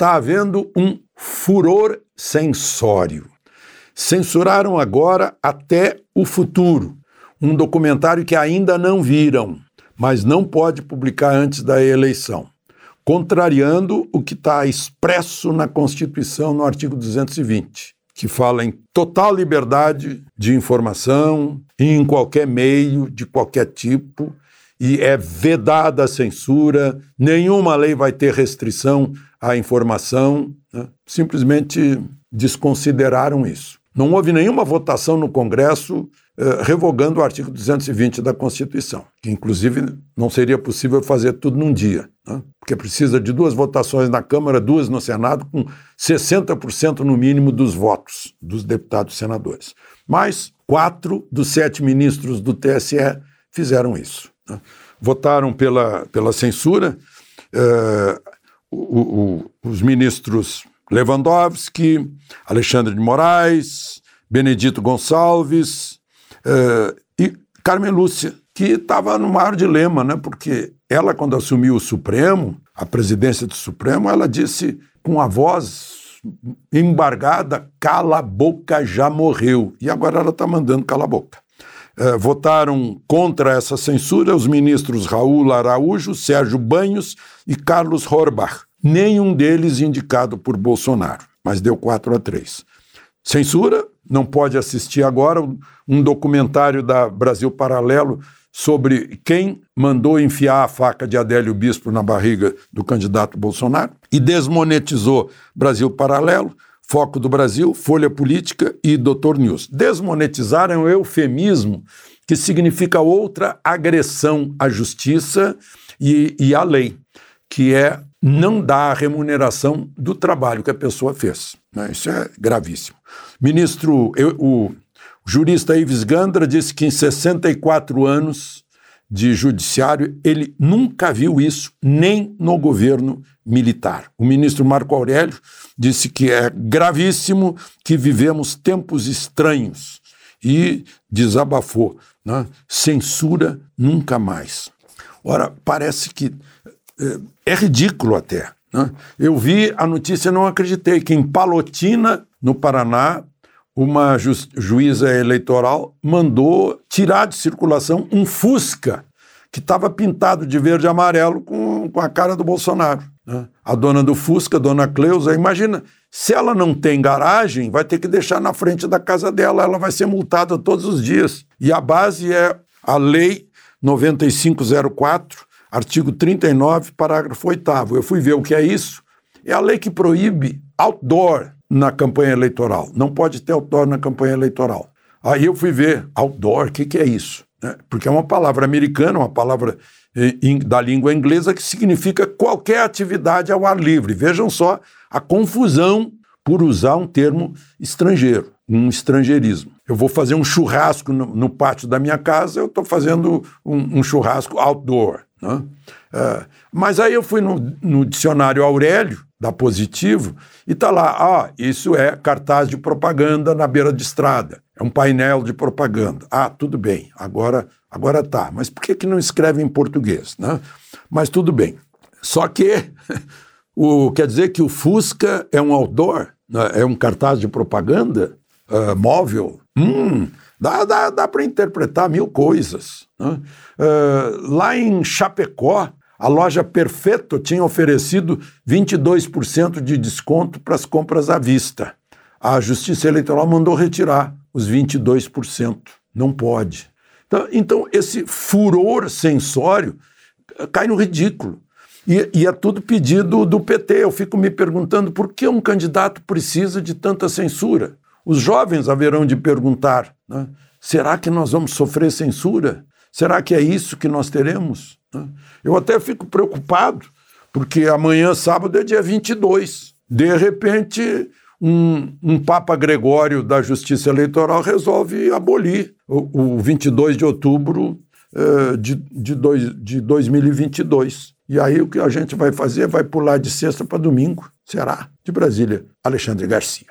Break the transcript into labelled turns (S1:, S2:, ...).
S1: está havendo um furor censório. Censuraram agora até o futuro, um documentário que ainda não viram, mas não pode publicar antes da eleição, contrariando o que está expresso na Constituição no artigo 220, que fala em total liberdade de informação em qualquer meio, de qualquer tipo, e é vedada a censura, nenhuma lei vai ter restrição à informação, né? simplesmente desconsideraram isso. Não houve nenhuma votação no Congresso eh, revogando o artigo 220 da Constituição, que inclusive não seria possível fazer tudo num dia, né? porque precisa de duas votações na Câmara, duas no Senado, com 60% no mínimo dos votos dos deputados e senadores. Mas quatro dos sete ministros do TSE fizeram isso. Votaram pela, pela censura. Eh, o, o, os ministros Lewandowski, Alexandre de Moraes, Benedito Gonçalves uh, e Carmen Lúcia, que estava no maior dilema, né? porque ela, quando assumiu o Supremo, a presidência do Supremo, ela disse com a voz embargada: cala a boca, já morreu. E agora ela está mandando cala a boca. Uh, votaram contra essa censura os ministros Raul Araújo, Sérgio Banhos e Carlos Horbach nenhum deles indicado por Bolsonaro, mas deu 4 a 3. Censura, não pode assistir agora um documentário da Brasil Paralelo sobre quem mandou enfiar a faca de Adélio Bispo na barriga do candidato Bolsonaro e desmonetizou Brasil Paralelo, Foco do Brasil, Folha Política e Doutor News. Desmonetizar é um eufemismo que significa outra agressão à justiça e, e à lei, que é não dá a remuneração do trabalho que a pessoa fez. Né? Isso é gravíssimo. Ministro, eu, o jurista Ives Gandra disse que em 64 anos de judiciário ele nunca viu isso, nem no governo militar. O ministro Marco Aurélio disse que é gravíssimo que vivemos tempos estranhos e desabafou. Né? Censura nunca mais. Ora, parece que é, ridículo até. Né? Eu vi a notícia e não acreditei que em Palotina, no Paraná, uma ju juíza eleitoral mandou tirar de circulação um Fusca que estava pintado de verde e amarelo com, com a cara do Bolsonaro. Né? A dona do Fusca, dona Cleusa, imagina, se ela não tem garagem, vai ter que deixar na frente da casa dela, ela vai ser multada todos os dias. E a base é a Lei 9504, artigo 39, parágrafo 8. Eu fui ver o que é isso. É a lei que proíbe outdoor na campanha eleitoral. Não pode ter outdoor na campanha eleitoral. Aí eu fui ver outdoor, o que, que é isso? É, porque é uma palavra americana, uma palavra eh, da língua inglesa que significa qualquer atividade ao ar livre. Vejam só a confusão por usar um termo estrangeiro, um estrangeirismo. Eu vou fazer um churrasco no, no pátio da minha casa, eu estou fazendo um, um churrasco outdoor. Né? É, mas aí eu fui no, no, dicionário Aurélio, da Positivo, e está lá, ah, isso é cartaz de propaganda na beira de estrada, é um painel de propaganda. Ah, tudo bem, agora agora tá. Mas por que, que não escreve em português? Né? Mas tudo bem. Só que o, quer dizer que o Fusca é um outdoor, né? é um cartaz de propaganda uh, móvel. Hum, Dá, dá, dá para interpretar mil coisas. Né? Uh, lá em Chapecó, a loja Perfeito tinha oferecido 22% de desconto para as compras à vista. A Justiça Eleitoral mandou retirar os 22%. Não pode. Então, então esse furor censório cai no ridículo. E, e, é tudo pedido do PT. Eu fico me perguntando por que um candidato precisa de tanta censura. Os jovens haverão de perguntar: né? será que nós vamos sofrer censura? Será que é isso que nós teremos? Né? Eu até fico preocupado, porque amanhã, sábado, é dia 22. De repente, um, um Papa Gregório da Justiça Eleitoral resolve abolir o, o 22 de outubro eh, de, de, dois, de 2022. E aí o que a gente vai fazer? Vai pular de sexta para domingo. Será? De Brasília, Alexandre Garcia.